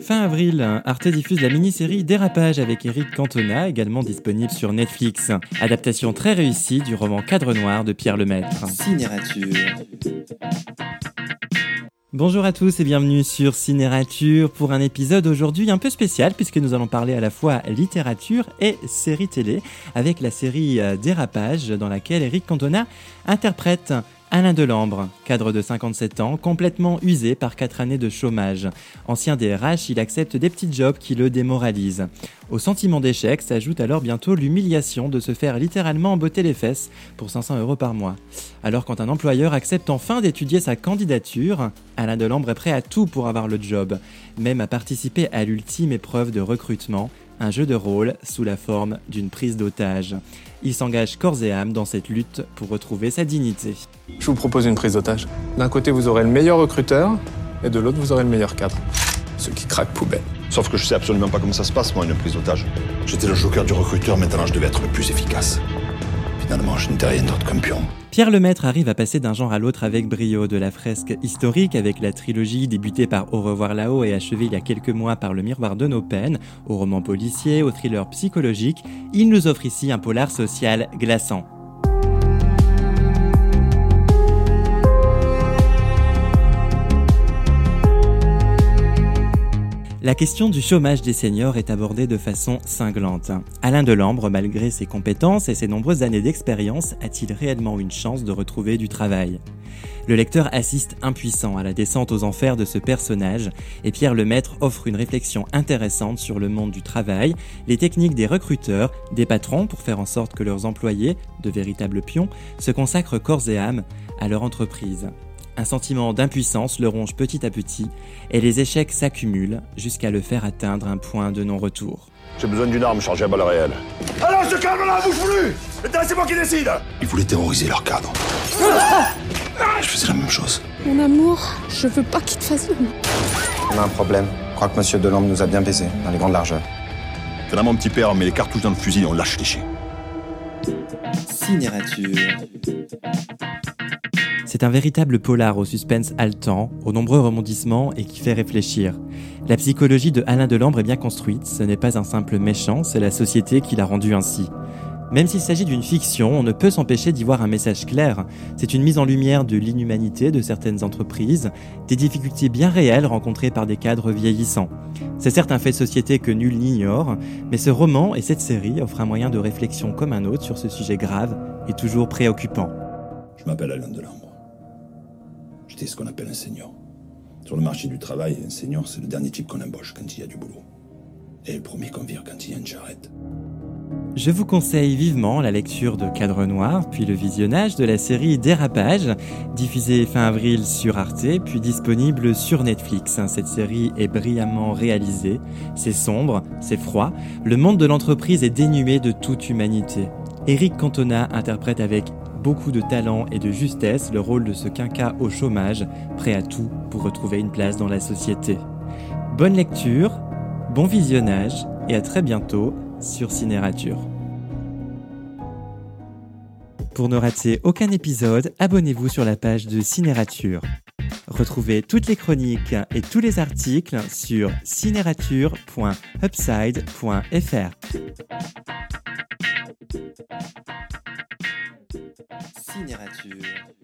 Fin avril, Arte diffuse la mini-série Dérapage avec Eric Cantona, également disponible sur Netflix. Adaptation très réussie du roman Cadre Noir de Pierre Lemaître. Cinérature. Bonjour à tous et bienvenue sur Cinérature pour un épisode aujourd'hui un peu spécial puisque nous allons parler à la fois littérature et série télé avec la série euh, Dérapage dans laquelle Eric Cantona interprète Alain Delambre, cadre de 57 ans, complètement usé par 4 années de chômage. Ancien DRH, il accepte des petits jobs qui le démoralisent. Au sentiment d'échec s'ajoute alors bientôt l'humiliation de se faire littéralement embotter les fesses pour 500 euros par mois. Alors quand un employeur accepte enfin d'étudier sa candidature, Alain Delambre est prêt à tout pour avoir le job, même à participer à l'ultime épreuve de recrutement, un jeu de rôle sous la forme d'une prise d'otage. Il s'engage corps et âme dans cette lutte pour retrouver sa dignité. Je vous propose une prise d'otage. D'un côté, vous aurez le meilleur recruteur, et de l'autre, vous aurez le meilleur cadre. Ceux qui craquent poubelle. Sauf que je sais absolument pas comment ça se passe, moi, une prise d'otage. J'étais le joker du recruteur, maintenant je devais être le plus efficace. Finalement, je n'étais rien d'autre qu'un pion. Pierre Lemaître arrive à passer d'un genre à l'autre avec brio, de la fresque historique avec la trilogie débutée par Au revoir là-haut et achevée il y a quelques mois par Le miroir de nos peines, au roman policier, au thriller psychologique, il nous offre ici un polar social glaçant. La question du chômage des seniors est abordée de façon cinglante. Alain Delambre, malgré ses compétences et ses nombreuses années d'expérience, a-t-il réellement une chance de retrouver du travail? Le lecteur assiste impuissant à la descente aux enfers de ce personnage et Pierre Lemaître offre une réflexion intéressante sur le monde du travail, les techniques des recruteurs, des patrons pour faire en sorte que leurs employés, de véritables pions, se consacrent corps et âme à leur entreprise. Un sentiment d'impuissance le ronge petit à petit et les échecs s'accumulent jusqu'à le faire atteindre un point de non-retour. J'ai besoin d'une arme chargée à balles réelles. Alors je calme là, bouge plus Maintenant c'est moi qui décide Ils voulaient terroriser leur cadre. Je faisais la même chose. Mon amour, je veux pas qu'il te fasse de mal. On a un problème. Je crois que Monsieur Delambre nous a bien baisé, dans les grandes largeurs. Là mon petit père, mais les cartouches dans le fusil, on lâche les chiens. Cinérature. C'est un véritable polar au suspense haletant, aux nombreux rebondissements et qui fait réfléchir. La psychologie de Alain Delambre est bien construite, ce n'est pas un simple méchant, c'est la société qui l'a rendu ainsi. Même s'il s'agit d'une fiction, on ne peut s'empêcher d'y voir un message clair. C'est une mise en lumière de l'inhumanité de certaines entreprises, des difficultés bien réelles rencontrées par des cadres vieillissants. C'est certes un fait de société que nul n'ignore, mais ce roman et cette série offrent un moyen de réflexion comme un autre sur ce sujet grave et toujours préoccupant. Je m'appelle Alain Delambre. Ce qu'on appelle un senior. Sur le marché du travail, un senior, c'est le dernier type qu'on embauche quand il y a du boulot. Et le premier qu'on vire quand il y a une charrette. Je vous conseille vivement la lecture de Cadre Noir, puis le visionnage de la série Dérapage, diffusée fin avril sur Arte, puis disponible sur Netflix. Cette série est brillamment réalisée, c'est sombre, c'est froid, le monde de l'entreprise est dénué de toute humanité. Eric Cantona interprète avec beaucoup de talent et de justesse le rôle de ce quinca au chômage, prêt à tout pour retrouver une place dans la société. Bonne lecture, bon visionnage et à très bientôt sur Cinérature. Pour ne rater aucun épisode, abonnez-vous sur la page de Cinérature. Retrouvez toutes les chroniques et tous les articles sur cinérature.upside.fr. Cinérature.